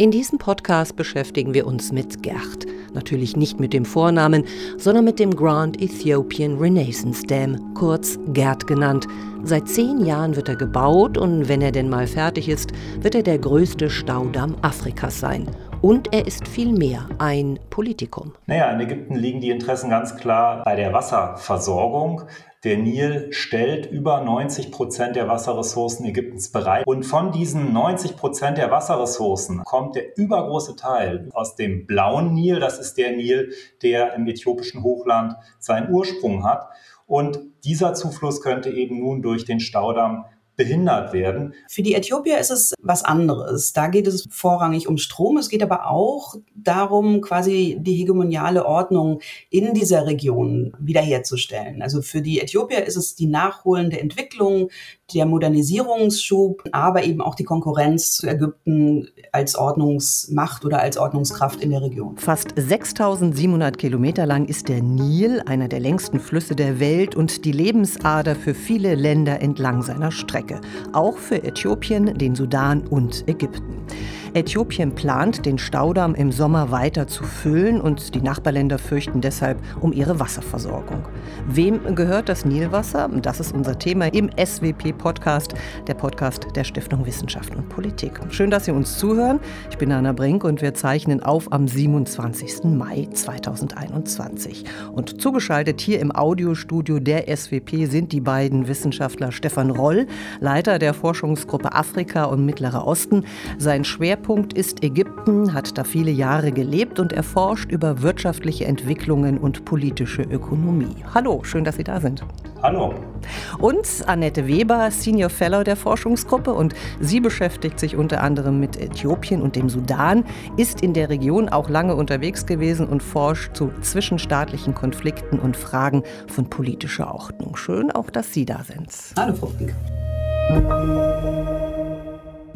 In diesem Podcast beschäftigen wir uns mit Gerd. Natürlich nicht mit dem Vornamen, sondern mit dem Grand Ethiopian Renaissance Dam, kurz Gerd genannt. Seit zehn Jahren wird er gebaut und wenn er denn mal fertig ist, wird er der größte Staudamm Afrikas sein. Und er ist viel mehr ein Politikum. Naja, in Ägypten liegen die Interessen ganz klar bei der Wasserversorgung. Der Nil stellt über 90 Prozent der Wasserressourcen Ägyptens bereit. Und von diesen 90 Prozent der Wasserressourcen kommt der übergroße Teil aus dem blauen Nil. Das ist der Nil, der im äthiopischen Hochland seinen Ursprung hat. Und dieser Zufluss könnte eben nun durch den Staudamm behindert werden. Für die Äthiopier ist es was anderes. Da geht es vorrangig um Strom. Es geht aber auch darum, quasi die hegemoniale Ordnung in dieser Region wiederherzustellen. Also für die Äthiopier ist es die nachholende Entwicklung, der Modernisierungsschub, aber eben auch die Konkurrenz zu Ägypten als Ordnungsmacht oder als Ordnungskraft in der Region. Fast 6700 Kilometer lang ist der Nil, einer der längsten Flüsse der Welt und die Lebensader für viele Länder entlang seiner Strecke. Auch für Äthiopien, den Sudan und Ägypten. Äthiopien plant, den Staudamm im Sommer weiter zu füllen und die Nachbarländer fürchten deshalb um ihre Wasserversorgung. Wem gehört das Nilwasser? Das ist unser Thema im SWP-Podcast, der Podcast der Stiftung Wissenschaft und Politik. Schön, dass Sie uns zuhören. Ich bin Anna Brink und wir zeichnen auf am 27. Mai 2021. Und zugeschaltet hier im Audiostudio der SWP sind die beiden Wissenschaftler Stefan Roll, Leiter der Forschungsgruppe Afrika und Mittlerer Osten. Sein Schwerpunkt Schwerpunkt ist Ägypten, hat da viele Jahre gelebt und erforscht über wirtschaftliche Entwicklungen und politische Ökonomie. Hallo, schön, dass Sie da sind. Hallo. Und Annette Weber, Senior Fellow der Forschungsgruppe und sie beschäftigt sich unter anderem mit Äthiopien und dem Sudan, ist in der Region auch lange unterwegs gewesen und forscht zu zwischenstaatlichen Konflikten und Fragen von politischer Ordnung. Schön auch, dass Sie da sind. Hallo, Frau Fink.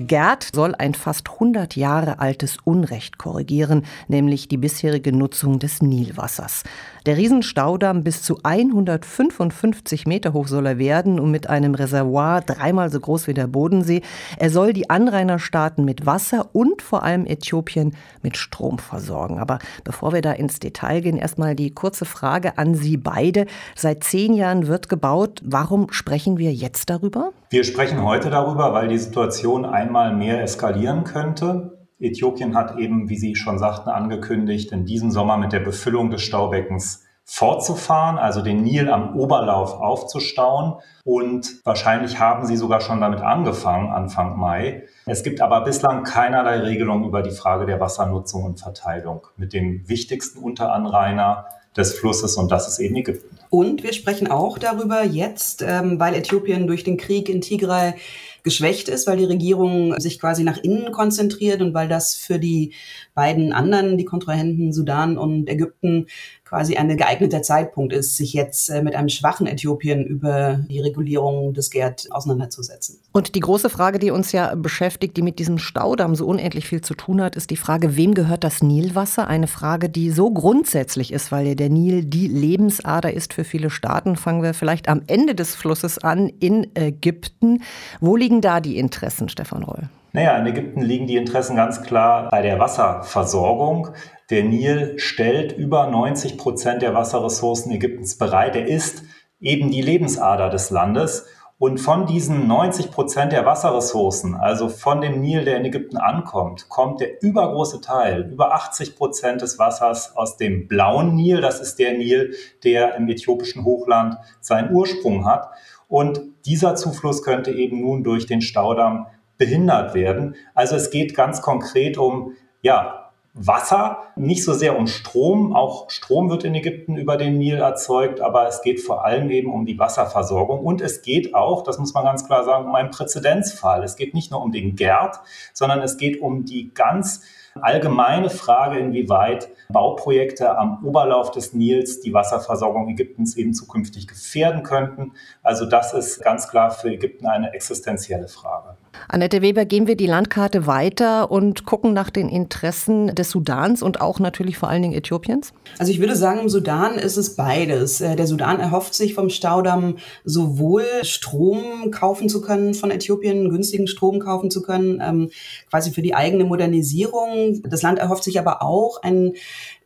Gerd soll ein fast 100 Jahre altes Unrecht korrigieren, nämlich die bisherige Nutzung des Nilwassers. Der Riesenstaudamm bis zu 155 Meter hoch soll er werden und mit einem Reservoir dreimal so groß wie der Bodensee. Er soll die Anrainerstaaten mit Wasser und vor allem Äthiopien mit Strom versorgen. Aber bevor wir da ins Detail gehen, erstmal die kurze Frage an Sie beide. Seit zehn Jahren wird gebaut. Warum sprechen wir jetzt darüber? Wir sprechen heute darüber, weil die Situation einmal mehr eskalieren könnte. Äthiopien hat eben, wie Sie schon sagten, angekündigt, in diesem Sommer mit der Befüllung des Staubeckens fortzufahren, also den Nil am Oberlauf aufzustauen. Und wahrscheinlich haben sie sogar schon damit angefangen, Anfang Mai. Es gibt aber bislang keinerlei Regelung über die Frage der Wassernutzung und Verteilung mit dem wichtigsten Unteranrainer des Flusses und das ist eben Ägypten. Und wir sprechen auch darüber jetzt, ähm, weil Äthiopien durch den Krieg in Tigray geschwächt ist, weil die Regierung sich quasi nach innen konzentriert und weil das für die beiden anderen, die Kontrahenten Sudan und Ägypten, quasi ein geeigneter Zeitpunkt ist, sich jetzt äh, mit einem schwachen Äthiopien über die Regulierung des GERD auseinanderzusetzen. Und die große Frage, die uns ja beschäftigt, die mit diesem Staudamm so unendlich viel zu tun hat, ist die Frage, wem gehört das Nilwasser? Eine Frage, die so grundsätzlich ist, weil ja der Nil die Lebensader ist für viele Staaten. Fangen wir vielleicht am Ende des Flusses an in Ägypten. Wo liegen da die Interessen, Stefan Roll? Naja, in Ägypten liegen die Interessen ganz klar bei der Wasserversorgung. Der Nil stellt über 90 Prozent der Wasserressourcen Ägyptens bereit. Er ist eben die Lebensader des Landes. Und von diesen 90 Prozent der Wasserressourcen, also von dem Nil, der in Ägypten ankommt, kommt der übergroße Teil, über 80 Prozent des Wassers aus dem blauen Nil. Das ist der Nil, der im äthiopischen Hochland seinen Ursprung hat. Und dieser Zufluss könnte eben nun durch den Staudamm behindert werden. Also es geht ganz konkret um, ja, Wasser, nicht so sehr um Strom. Auch Strom wird in Ägypten über den Nil erzeugt, aber es geht vor allem eben um die Wasserversorgung. Und es geht auch, das muss man ganz klar sagen, um einen Präzedenzfall. Es geht nicht nur um den Gerd, sondern es geht um die ganz allgemeine Frage, inwieweit Bauprojekte am Oberlauf des Nils die Wasserversorgung Ägyptens eben zukünftig gefährden könnten. Also das ist ganz klar für Ägypten eine existenzielle Frage. Annette Weber, gehen wir die Landkarte weiter und gucken nach den Interessen des Sudans und auch natürlich vor allen Dingen Äthiopiens? Also ich würde sagen, im Sudan ist es beides. Äh, der Sudan erhofft sich vom Staudamm sowohl Strom kaufen zu können von Äthiopien, günstigen Strom kaufen zu können, ähm, quasi für die eigene Modernisierung. Das Land erhofft sich aber auch ein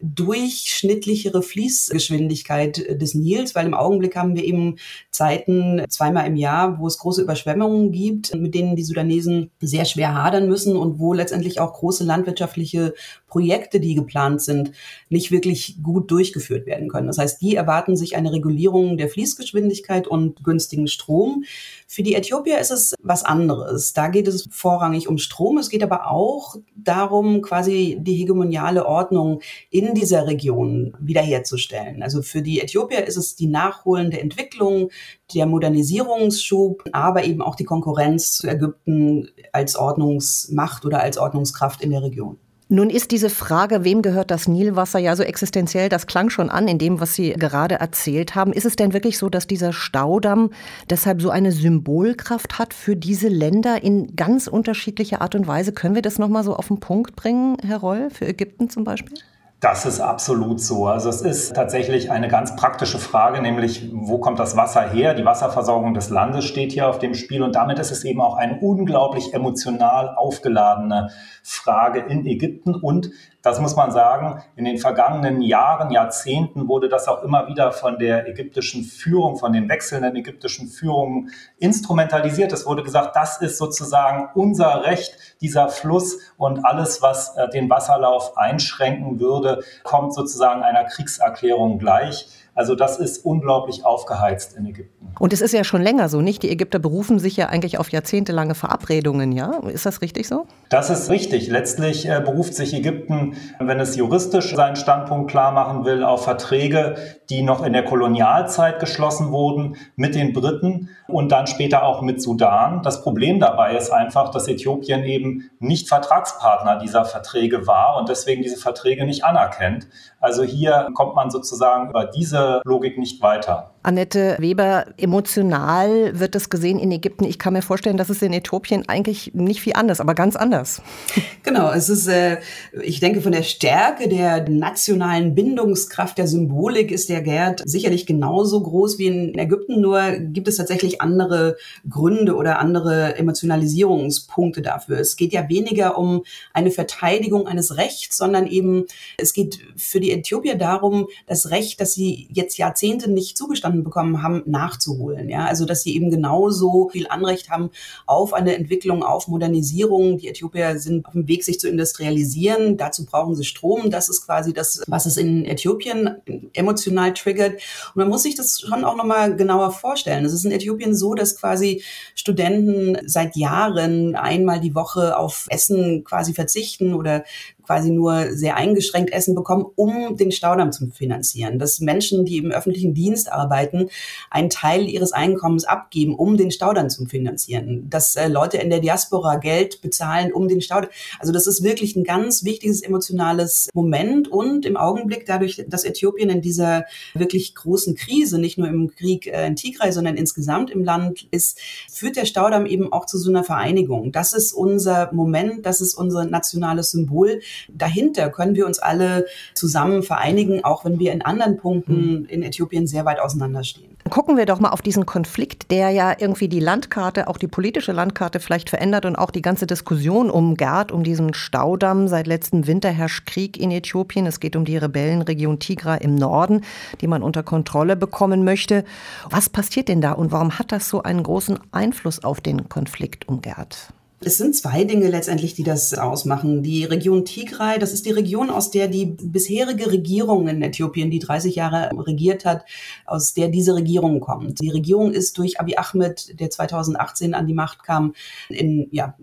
durchschnittlichere Fließgeschwindigkeit des Nils, weil im Augenblick haben wir eben Zeiten zweimal im Jahr, wo es große Überschwemmungen gibt, mit denen die Sudanesen sehr schwer hadern müssen und wo letztendlich auch große landwirtschaftliche Projekte, die geplant sind, nicht wirklich gut durchgeführt werden können. Das heißt, die erwarten sich eine Regulierung der Fließgeschwindigkeit und günstigen Strom. Für die Äthiopier ist es was anderes. Da geht es vorrangig um Strom. Es geht aber auch darum, quasi die hegemoniale Ordnung in dieser Region wiederherzustellen. Also für die Äthiopier ist es die nachholende Entwicklung, der Modernisierungsschub, aber eben auch die Konkurrenz zu Ägypten als Ordnungsmacht oder als Ordnungskraft in der Region. Nun ist diese Frage, wem gehört das Nilwasser, ja so existenziell, das klang schon an in dem, was Sie gerade erzählt haben. Ist es denn wirklich so, dass dieser Staudamm deshalb so eine Symbolkraft hat für diese Länder in ganz unterschiedlicher Art und Weise? Können wir das nochmal so auf den Punkt bringen, Herr Roll, für Ägypten zum Beispiel? Das ist absolut so. Also es ist tatsächlich eine ganz praktische Frage, nämlich wo kommt das Wasser her? Die Wasserversorgung des Landes steht hier auf dem Spiel und damit ist es eben auch eine unglaublich emotional aufgeladene Frage in Ägypten und das muss man sagen, in den vergangenen Jahren, Jahrzehnten wurde das auch immer wieder von der ägyptischen Führung, von den wechselnden ägyptischen Führungen instrumentalisiert. Es wurde gesagt, das ist sozusagen unser Recht, dieser Fluss und alles, was äh, den Wasserlauf einschränken würde, kommt sozusagen einer Kriegserklärung gleich. Also das ist unglaublich aufgeheizt in Ägypten. Und es ist ja schon länger so, nicht? Die Ägypter berufen sich ja eigentlich auf jahrzehntelange Verabredungen, ja? Ist das richtig so? Das ist richtig. Letztlich äh, beruft sich Ägypten, wenn es juristisch seinen Standpunkt klar machen will, auf Verträge, die noch in der Kolonialzeit geschlossen wurden mit den Briten und dann später auch mit Sudan. Das Problem dabei ist einfach, dass Äthiopien eben nicht Vertragspartner dieser Verträge war und deswegen diese Verträge nicht anerkennt. Also hier kommt man sozusagen über diese Logik nicht weiter. Annette Weber, emotional wird das gesehen in Ägypten. Ich kann mir vorstellen, dass es in Äthiopien eigentlich nicht viel anders, aber ganz anders. Genau, es ist, äh, ich denke, von der Stärke der nationalen Bindungskraft der Symbolik ist der Gerd sicherlich genauso groß wie in Ägypten, nur gibt es tatsächlich andere Gründe oder andere Emotionalisierungspunkte dafür. Es geht ja weniger um eine Verteidigung eines Rechts, sondern eben es geht für die Äthiopier darum, das Recht, das sie jetzt Jahrzehnte nicht zugestanden Staaten bekommen haben, nachzuholen. Ja, also dass sie eben genauso viel Anrecht haben auf eine Entwicklung, auf Modernisierung. Die Äthiopier sind auf dem Weg, sich zu industrialisieren. Dazu brauchen sie Strom. Das ist quasi das, was es in Äthiopien emotional triggert. Und man muss sich das schon auch nochmal genauer vorstellen. Es ist in Äthiopien so, dass quasi Studenten seit Jahren einmal die Woche auf Essen quasi verzichten oder quasi nur sehr eingeschränkt Essen bekommen, um den Staudamm zu finanzieren. Dass Menschen, die im öffentlichen Dienst arbeiten, einen Teil ihres Einkommens abgeben, um den Staudamm zu finanzieren. Dass äh, Leute in der Diaspora Geld bezahlen, um den Staudamm. Also das ist wirklich ein ganz wichtiges emotionales Moment und im Augenblick dadurch, dass Äthiopien in dieser wirklich großen Krise, nicht nur im Krieg äh, in Tigray, sondern insgesamt im Land ist, führt der Staudamm eben auch zu so einer Vereinigung. Das ist unser Moment, das ist unser nationales Symbol, dahinter können wir uns alle zusammen vereinigen, auch wenn wir in anderen Punkten hm. in Äthiopien sehr weit auseinanderstehen. Gucken wir doch mal auf diesen Konflikt, der ja irgendwie die Landkarte, auch die politische Landkarte vielleicht verändert und auch die ganze Diskussion um Gerd, um diesen Staudamm. Seit letztem Winter herrscht Krieg in Äthiopien. Es geht um die Rebellenregion Tigra im Norden, die man unter Kontrolle bekommen möchte. Was passiert denn da und warum hat das so einen großen Einfluss auf den Konflikt um Gerd? Es sind zwei Dinge letztendlich, die das ausmachen. Die Region Tigray, das ist die Region, aus der die bisherige Regierung in Äthiopien, die 30 Jahre regiert hat, aus der diese Regierung kommt. Die Regierung ist durch Abiy Ahmed, der 2018 an die Macht kam, in ja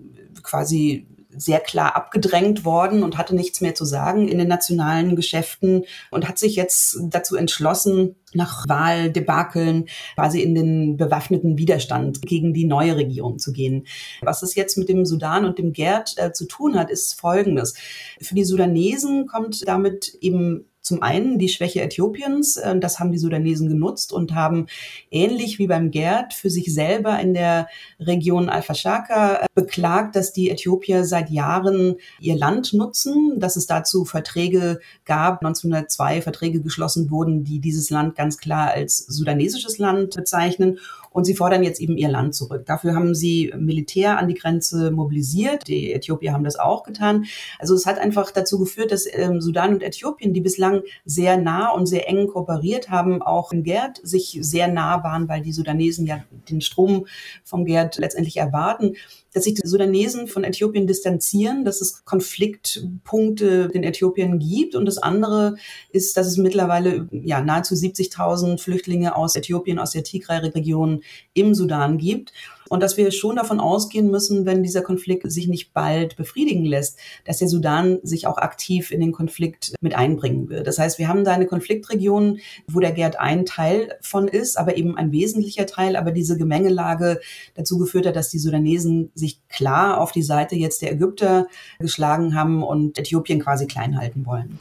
quasi sehr klar abgedrängt worden und hatte nichts mehr zu sagen in den nationalen Geschäften und hat sich jetzt dazu entschlossen, nach Wahldebakeln quasi in den bewaffneten Widerstand gegen die neue Regierung zu gehen. Was es jetzt mit dem Sudan und dem Gerd äh, zu tun hat, ist Folgendes. Für die Sudanesen kommt damit eben Zum einen die Schwäche Äthiopiens, äh, das haben die Sudanesen genutzt und haben ähnlich wie beim GERD für sich selber in der Region Al-Fashaka äh, beklagt, dass die Äthiopier seit Jahren ihr Land nutzen, dass es dazu Verträge gab, 1902 Verträge geschlossen wurden, die dieses Land ganz klar als sudanesisches Land bezeichnen und sie fordern jetzt eben ihr Land zurück. Dafür haben sie Militär an die Grenze mobilisiert. Die Äthiopier haben das auch getan. Also es hat einfach dazu geführt, dass ähm, Sudan und Äthiopien, die bislang sehr nah und sehr eng kooperiert haben, auch im Gerd sich sehr nah waren, weil die Sudanesen ja den Strom vom Gerd letztendlich erwarten dass sich die Sudanesen von Äthiopien distanzieren, dass es Konfliktpunkte in Äthiopien gibt. Und das andere ist, dass es mittlerweile ja, nahezu 70.000 Flüchtlinge aus Äthiopien, aus der Tigray-Region im Sudan gibt und dass wir schon davon ausgehen müssen, wenn dieser Konflikt sich nicht bald befriedigen lässt, dass der Sudan sich auch aktiv in den Konflikt mit einbringen wird. Das heißt, wir haben da eine Konfliktregion, wo der Gerd ein Teil von ist, aber eben ein wesentlicher Teil, aber diese Gemengelage dazu geführt hat, dass die Sudanesen sich klar auf die Seite jetzt der Ägypter geschlagen haben und Äthiopien quasi klein halten wollen.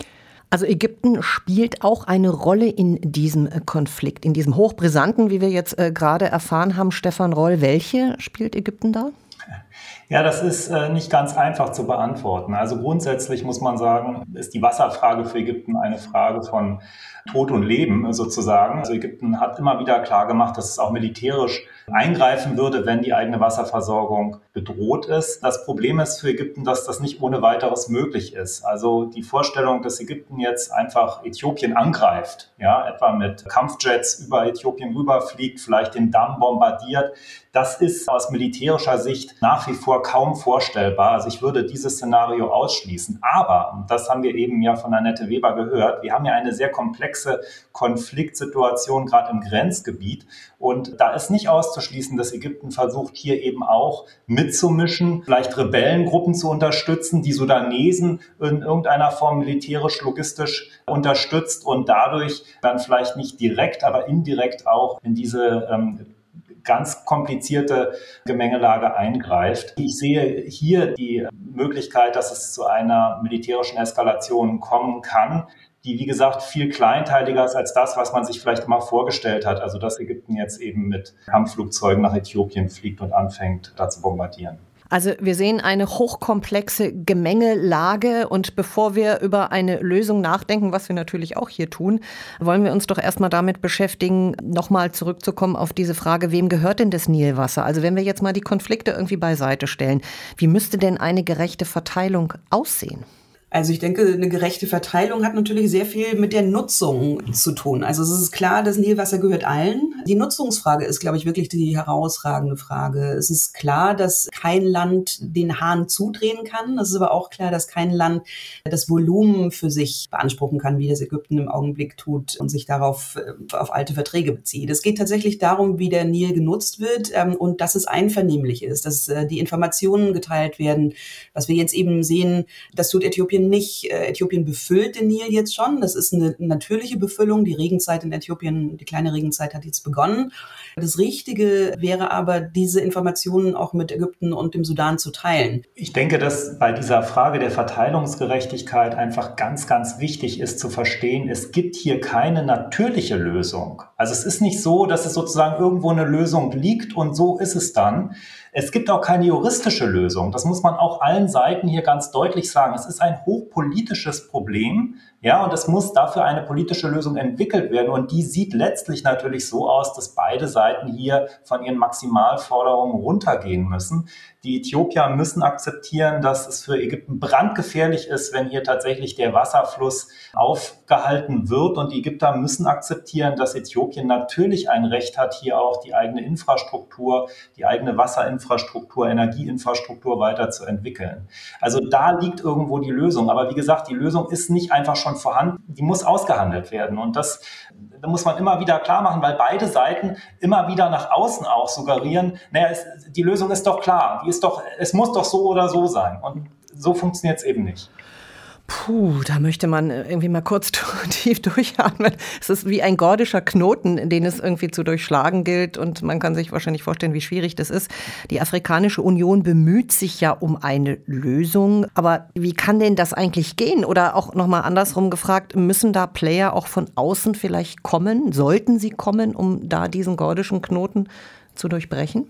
Also Ägypten spielt auch eine Rolle in diesem äh, Konflikt, in diesem hochbrisanten, wie wir jetzt äh, gerade erfahren haben. Stefan Roll, welche spielt Ägypten da? Ja, das ist äh, nicht ganz einfach zu beantworten. Also grundsätzlich muss man sagen, ist die Wasserfrage für Ägypten eine Frage von Tod und Leben sozusagen. Also Ägypten hat immer wieder klar gemacht, dass es auch militärisch eingreifen würde, wenn die eigene Wasserversorgung bedroht ist. Das Problem ist für Ägypten, dass das nicht ohne weiteres möglich ist. Also die Vorstellung, dass Ägypten jetzt einfach Äthiopien angreift, ja, etwa mit Kampfjets über Äthiopien rüberfliegt, vielleicht den Damm bombardiert, das ist aus militärischer Sicht nach wie vor kaum vorstellbar. Also ich würde dieses Szenario ausschließen. Aber, das haben wir eben ja von Annette Weber gehört, wir haben ja eine sehr komplexe Konfliktsituation gerade im Grenzgebiet. Und da ist nicht auszuschließen, dass Ägypten versucht, hier eben auch mitzumischen, vielleicht Rebellengruppen zu unterstützen, die Sudanesen in irgendeiner Form militärisch, logistisch unterstützt und dadurch dann vielleicht nicht direkt, aber indirekt auch in diese ähm, ganz komplizierte Gemengelage eingreift. Ich sehe hier die Möglichkeit, dass es zu einer militärischen Eskalation kommen kann die, wie gesagt, viel kleinteiliger ist als das, was man sich vielleicht immer vorgestellt hat. Also, dass Ägypten jetzt eben mit Kampfflugzeugen nach Äthiopien fliegt und anfängt, da zu bombardieren. Also wir sehen eine hochkomplexe Gemengelage und bevor wir über eine Lösung nachdenken, was wir natürlich auch hier tun, wollen wir uns doch erstmal damit beschäftigen, nochmal zurückzukommen auf diese Frage, wem gehört denn das Nilwasser? Also wenn wir jetzt mal die Konflikte irgendwie beiseite stellen, wie müsste denn eine gerechte Verteilung aussehen? Also ich denke, eine gerechte Verteilung hat natürlich sehr viel mit der Nutzung zu tun. Also es ist klar, das Nilwasser gehört allen. Die Nutzungsfrage ist, glaube ich, wirklich die herausragende Frage. Es ist klar, dass kein Land den Hahn zudrehen kann. Es ist aber auch klar, dass kein Land das Volumen für sich beanspruchen kann, wie das Ägypten im Augenblick tut und sich darauf äh, auf alte Verträge bezieht. Es geht tatsächlich darum, wie der Nil genutzt wird ähm, und dass es einvernehmlich ist, dass äh, die Informationen geteilt werden. Was wir jetzt eben sehen, das tut Äthiopien Äthiopien nicht. Äh, Äthiopien befüllt den Nil jetzt schon. Das ist eine natürliche Befüllung. Die Regenzeit in Äthiopien, die kleine Regenzeit hat jetzt begonnen. Das Richtige wäre aber, diese Informationen auch mit Ägypten und dem Sudan zu teilen. Ich denke, dass bei dieser Frage der Verteilungsgerechtigkeit einfach ganz, ganz wichtig ist zu verstehen, es gibt hier keine natürliche Lösung. Also es ist nicht so, dass es sozusagen irgendwo eine Lösung liegt und so ist es dann. Es gibt auch keine juristische Lösung. Das muss man auch allen Seiten hier ganz deutlich sagen. Es ist ein hochpolitisches Problem, ja, und es muss dafür eine politische Lösung entwickelt werden. Und die sieht letztlich natürlich so aus, dass beide Seiten hier von ihren Maximalforderungen runtergehen müssen. Die Äthiopier müssen akzeptieren, dass es für Ägypten brandgefährlich ist, wenn hier tatsächlich der Wasserfluss aufgehalten wird. Und die Ägypter müssen akzeptieren, dass Äthiopien natürlich ein Recht hat, hier auch die eigene Infrastruktur, die eigene Wasserinfrastruktur, Energieinfrastruktur weiterzuentwickeln. Also da liegt irgendwo die Lösung. Aber wie gesagt, die Lösung ist nicht einfach schon vorhanden, die muss ausgehandelt werden. Und das, da muss man immer wieder klar machen, weil beide Seiten immer wieder nach außen auch suggerieren, naja, es, die Lösung ist doch klar, die ist doch, es muss doch so oder so sein. Und so funktioniert es eben nicht. Puh, da möchte man irgendwie mal kurz tief durchatmen. Es ist wie ein gordischer Knoten, den es irgendwie zu durchschlagen gilt. Und man kann sich wahrscheinlich vorstellen, wie schwierig das ist. Die Afrikanische Union bemüht sich ja um eine Lösung. Aber wie kann denn das eigentlich gehen? Oder auch nochmal andersrum gefragt, müssen da Player auch von außen vielleicht kommen? Sollten sie kommen, um da diesen gordischen Knoten zu durchbrechen?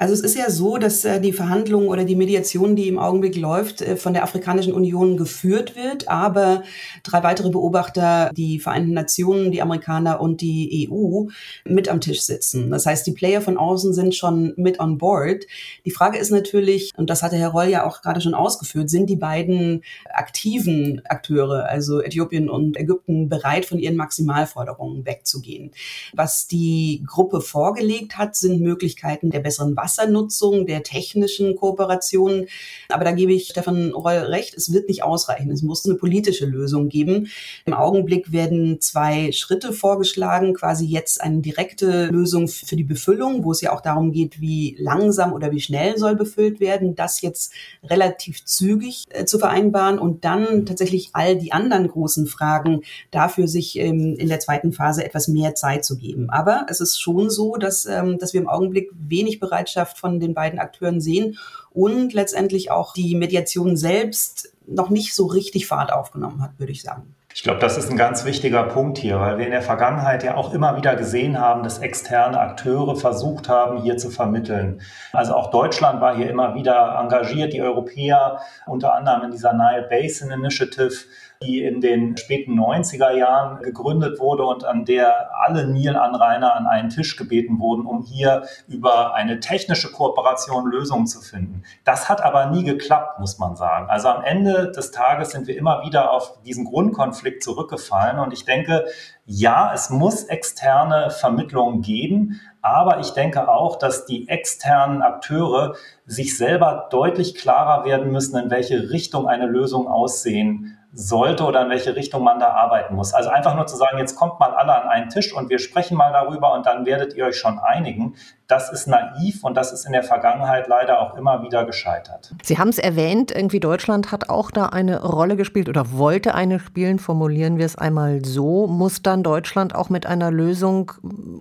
Also es ist ja so, dass äh, die Verhandlung oder die Mediation, die im Augenblick läuft, äh, von der Afrikanischen Union geführt wird, aber drei weitere Beobachter, die Vereinten Nationen, die Amerikaner und die EU, mit am Tisch sitzen. Das heißt, die Player von außen sind schon mit on board. Die Frage ist natürlich, und das hatte Herr Roll ja auch gerade schon ausgeführt, sind die beiden aktiven Akteure, also Äthiopien und Ägypten, bereit, von ihren Maximalforderungen wegzugehen? Was die Gruppe vorgelegt hat, sind Möglichkeiten der besseren Wassernutzung, der technischen Kooperationen. Aber da gebe ich Stefan Reul recht, es wird nicht ausreichen. Es muss eine politische Lösung geben. Im Augenblick werden zwei Schritte vorgeschlagen, quasi jetzt eine direkte Lösung für die Befüllung, wo es ja auch darum geht, wie langsam oder wie schnell soll befüllt werden, das jetzt relativ zügig äh, zu vereinbaren und dann tatsächlich all die anderen großen Fragen dafür sich ähm, in der zweiten Phase etwas mehr Zeit zu geben. Aber es ist schon so, dass, ähm, dass wir im Augenblick wenig Bereitschaft Bereitschaft von den beiden Akteuren sehen und letztendlich auch die Mediation selbst noch nicht so richtig Fahrt aufgenommen hat, würde ich sagen. Ich glaube, das ist ein ganz wichtiger Punkt hier, weil wir in der Vergangenheit ja auch immer wieder gesehen haben, dass externe Akteure versucht haben, hier zu vermitteln. Also auch Deutschland war hier immer wieder engagiert, die Europäer unter anderem in dieser Nile Basin Initiative die in den späten 90er Jahren gegründet wurde und an der alle Nilanrainer an einen Tisch gebeten wurden, um hier über eine technische Kooperation Lösungen zu finden. Das hat aber nie geklappt, muss man sagen. Also am Ende des Tages sind wir immer wieder auf diesen Grundkonflikt zurückgefallen und ich denke, ja, es muss externe Vermittlungen geben, aber ich denke auch, dass die externen Akteure sich selber deutlich klarer werden müssen, in welche Richtung eine Lösung aussehen sollte oder in welche Richtung man da arbeiten muss. Also einfach nur zu sagen, jetzt kommt mal alle an einen Tisch und wir sprechen mal darüber und dann werdet ihr euch schon einigen das ist naiv und das ist in der Vergangenheit leider auch immer wieder gescheitert. Sie haben es erwähnt, irgendwie Deutschland hat auch da eine Rolle gespielt oder wollte eine spielen, formulieren wir es einmal so. Muss dann Deutschland auch mit einer Lösung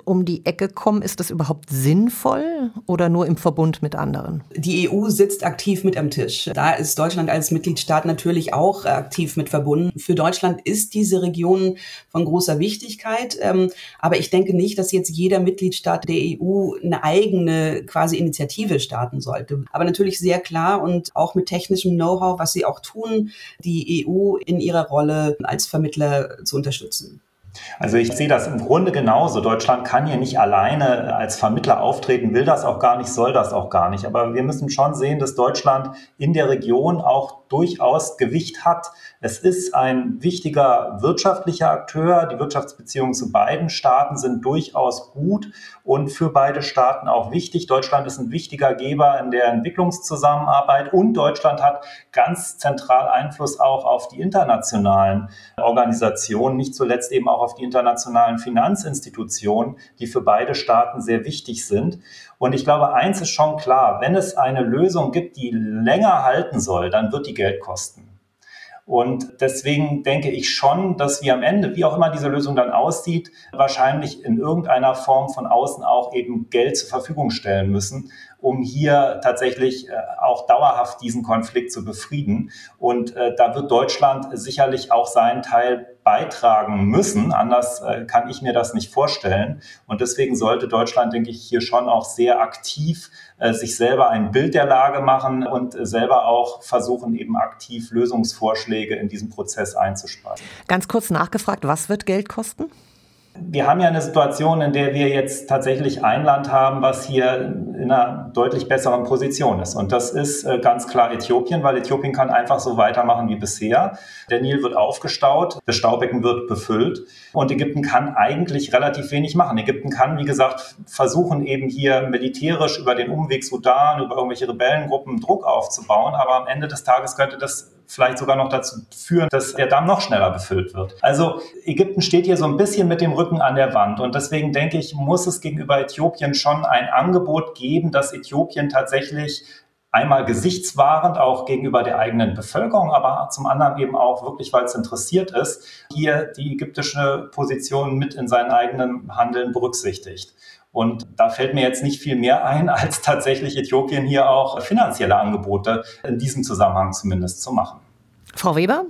um die Ecke kommen? Ist das überhaupt sinnvoll oder nur im Verbund mit anderen? Die EU sitzt aktiv mit am Tisch. Da ist Deutschland als Mitgliedstaat natürlich auch aktiv mit verbunden. Für Deutschland ist diese Region von großer Wichtigkeit. Ähm, aber ich denke nicht, dass jetzt jeder Mitgliedstaat der EU eine eine eigene quasi Initiative starten sollte. Aber natürlich sehr klar und auch mit technischem Know-how, was sie auch tun, die EU in ihrer Rolle als Vermittler zu unterstützen. Also ich sehe das im Grunde genauso. Deutschland kann hier nicht alleine als Vermittler auftreten, will das auch gar nicht, soll das auch gar nicht. Aber wir müssen schon sehen, dass Deutschland in der Region auch durchaus Gewicht hat. Es ist ein wichtiger wirtschaftlicher Akteur. Die Wirtschaftsbeziehungen zu beiden Staaten sind durchaus gut und für beide Staaten auch wichtig. Deutschland ist ein wichtiger Geber in der Entwicklungszusammenarbeit und Deutschland hat ganz zentral Einfluss auch auf die internationalen Organisationen, nicht zuletzt eben auch auf die internationalen Finanzinstitutionen, die für beide Staaten sehr wichtig sind. Und ich glaube, eins ist schon klar, wenn es eine Lösung gibt, die länger halten soll, dann wird die Geld kosten. Und deswegen denke ich schon, dass wir am Ende, wie auch immer diese Lösung dann aussieht, wahrscheinlich in irgendeiner Form von außen auch eben Geld zur Verfügung stellen müssen, um hier tatsächlich äh, auch dauerhaft diesen Konflikt zu befrieden. Und äh, da wird Deutschland sicherlich auch seinen Teil beitragen müssen. Anders äh, kann ich mir das nicht vorstellen. Und deswegen sollte Deutschland, denke ich, hier schon auch sehr aktiv sich selber ein Bild der Lage machen und selber auch versuchen, eben aktiv Lösungsvorschläge in diesem Prozess einzuspeisen. Ganz kurz nachgefragt, was wird Geld kosten? Wir haben ja eine Situation, in der wir jetzt tatsächlich ein Land haben, was hier in einer deutlich besseren Position ist. Und das ist äh, ganz klar Äthiopien, weil Äthiopien kann einfach so weitermachen wie bisher. Der Nil wird aufgestaut, das Staubecken wird befüllt und Ägypten kann eigentlich relativ wenig machen. Ägypten kann, wie gesagt, versuchen eben hier militärisch über den Umweg Sudan, über irgendwelche Rebellengruppen Druck aufzubauen. Aber am Ende des Tages könnte das vielleicht sogar noch dazu führen, dass der Damm noch schneller befüllt wird. Also Ägypten steht hier so ein bisschen mit dem Rücken an der Wand und deswegen denke ich, muss es gegenüber Äthiopien schon ein Angebot geben, dass Äthiopien tatsächlich einmal gesichtswahrend auch gegenüber der eigenen Bevölkerung, aber zum anderen eben auch wirklich, weil es interessiert ist, hier die ägyptische Position mit in seinem eigenen Handeln berücksichtigt. Und da fällt mir jetzt nicht viel mehr ein, als tatsächlich Äthiopien hier auch finanzielle Angebote in diesem Zusammenhang zumindest zu machen. Frau Weber,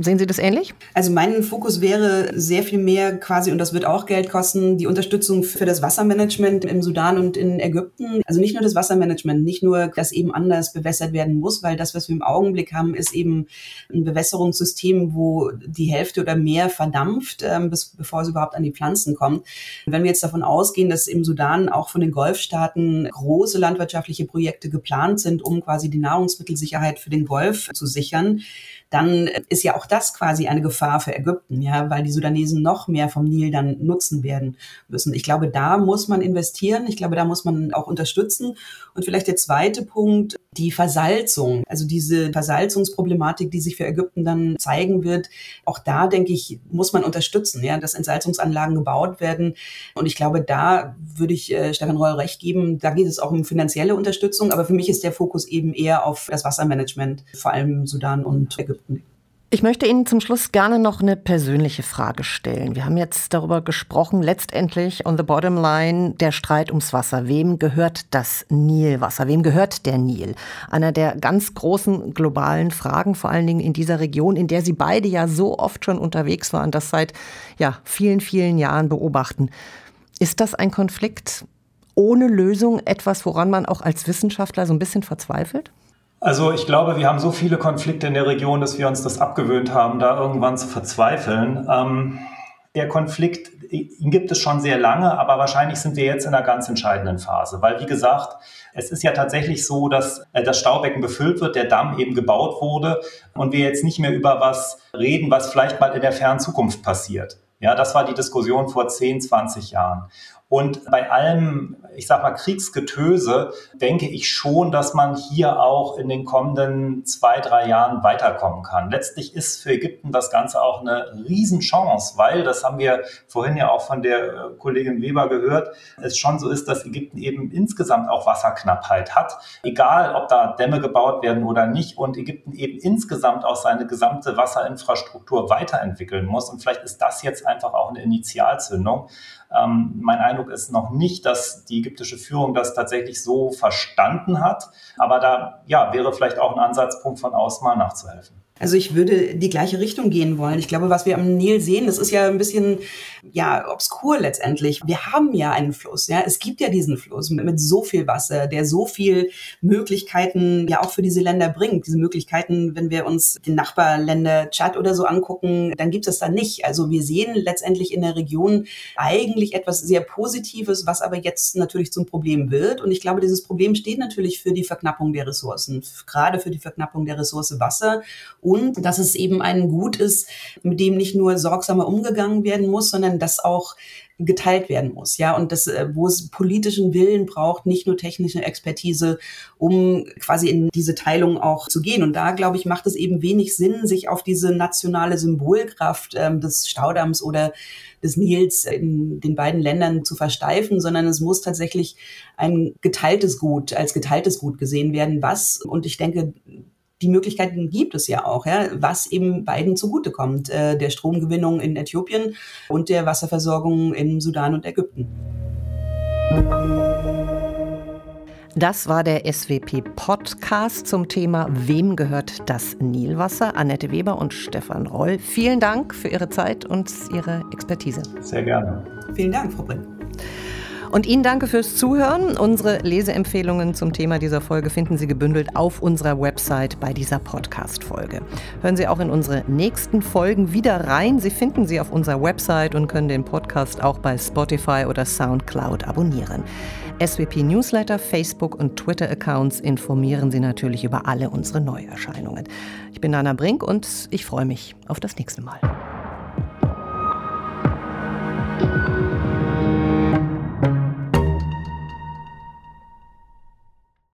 sehen Sie das ähnlich? Also mein Fokus wäre sehr viel mehr quasi, und das wird auch Geld kosten, die Unterstützung für das Wassermanagement im Sudan und in Ägypten. Also nicht nur das Wassermanagement, nicht nur, dass eben anders bewässert werden muss, weil das, was wir im Augenblick haben, ist eben ein Bewässerungssystem, wo die Hälfte oder mehr verdampft, ähm, bis, bevor es überhaupt an die Pflanzen kommt. Wenn wir jetzt davon ausgehen, dass im Sudan auch von den Golfstaaten große landwirtschaftliche Projekte geplant sind, um quasi die Nahrungsmittelsicherheit für den Golf zu sichern, dann ist ja auch das quasi eine Gefahr für Ägypten, ja, weil die Sudanesen noch mehr vom Nil dann nutzen werden müssen. Ich glaube, da muss man investieren. Ich glaube, da muss man auch unterstützen. Und vielleicht der zweite Punkt, die Versalzung, also diese Versalzungsproblematik, die sich für Ägypten dann zeigen wird. Auch da, denke ich, muss man unterstützen, ja, dass Entsalzungsanlagen gebaut werden. Und ich glaube, da würde ich äh, Stefan Reul recht geben. Da geht es auch um finanzielle Unterstützung. Aber für mich ist der Fokus eben eher auf das Wassermanagement, vor allem Sudan und Ägypten. Ich möchte Ihnen zum Schluss gerne noch eine persönliche Frage stellen. Wir haben jetzt darüber gesprochen, letztendlich on the bottom line, der Streit ums Wasser. Wem gehört das Nilwasser? Wem gehört der Nil? Einer der ganz großen globalen Fragen, vor allen Dingen in dieser Region, in der Sie beide ja so oft schon unterwegs waren, das seit ja, vielen, vielen Jahren beobachten. Ist das ein Konflikt ohne Lösung, etwas, woran man auch als Wissenschaftler so ein bisschen verzweifelt? Also ich glaube, wir haben so viele Konflikte in der Region, dass wir uns das abgewöhnt haben, da irgendwann zu verzweifeln. Ähm, der Konflikt, ihn gibt es schon sehr lange, aber wahrscheinlich sind wir jetzt in einer ganz entscheidenden Phase, weil wie gesagt, es ist ja tatsächlich so, dass äh, das Staubecken befüllt wird, der Damm eben gebaut wurde und wir jetzt nicht mehr über was reden, was vielleicht mal in der fernen Zukunft passiert. Ja, das war die Diskussion vor 10, 20 Jahren. Und bei allem, ich sag mal, Kriegsgetöse denke ich schon, dass man hier auch in den kommenden zwei, drei Jahren weiterkommen kann. Letztlich ist für Ägypten das Ganze auch eine Riesenchance, weil, das haben wir vorhin ja auch von der äh, Kollegin Weber gehört, es schon so ist, dass Ägypten eben insgesamt auch Wasserknappheit hat. Egal, ob da Dämme gebaut werden oder nicht und Ägypten eben insgesamt auch seine gesamte Wasserinfrastruktur weiterentwickeln muss. Und vielleicht ist das jetzt einfach auch eine Initialzündung. Ähm, mein Eindruck ist noch nicht, dass die ägyptische Führung das tatsächlich so verstanden hat. Aber da ja, wäre vielleicht auch ein Ansatzpunkt von außen mal nachzuhelfen. Also ich würde die gleiche Richtung gehen wollen. Ich glaube, was wir am Nil sehen, das ist ja ein bisschen, ja, obskur letztendlich. Wir haben ja einen Fluss, ja. Es gibt ja diesen Fluss mit, mit so viel Wasser, der so viel Möglichkeiten ja auch für diese Länder bringt. Diese Möglichkeiten, wenn wir uns die Nachbarländer Tschad oder so angucken, dann gibt es da nicht. Also wir sehen letztendlich in der Region eigentlich etwas sehr Positives, was aber jetzt natürlich zum Problem wird. Und ich glaube, dieses Problem steht natürlich für die Verknappung der Ressourcen, gerade für die Verknappung der Ressource Wasser und dass es eben ein Gut ist, mit dem nicht nur sorgsamer umgegangen werden muss, sondern das auch geteilt werden muss, ja, und das, äh, wo es politischen Willen braucht, nicht nur technische Expertise, um quasi in diese Teilung auch zu gehen. Und da, glaube ich, macht es eben wenig Sinn, sich auf diese nationale Symbolkraft ähm, des Staudamms oder des Nils in den beiden Ländern zu versteifen, sondern es muss tatsächlich ein geteiltes Gut als geteiltes Gut gesehen werden, was, und ich denke, die Möglichkeiten gibt es ja auch, ja, was eben beiden zugutekommt, äh, der Stromgewinnung in Äthiopien und der Wasserversorgung in Sudan und Ägypten. Das war der SWP-Podcast zum Thema Wem gehört das Nilwasser? Annette Weber und Stefan Roll. Vielen Dank für Ihre Zeit und Ihre Expertise. Sehr gerne. Vielen Dank, Frau Brink. Und Ihnen danke fürs Zuhören. Unsere Leseempfehlungen zum Thema dieser Folge finden Sie gebündelt auf unserer Website bei dieser Podcast-Folge. Hören Sie auch in unsere nächsten Folgen wieder rein. Sie finden sie auf unserer Website und können den Podcast auch bei Spotify oder Soundcloud abonnieren. SWP Newsletter, Facebook und Twitter-Accounts informieren Sie natürlich über alle unsere Neuerscheinungen. Ich bin Nana Brink und ich freue mich auf das nächste Mal.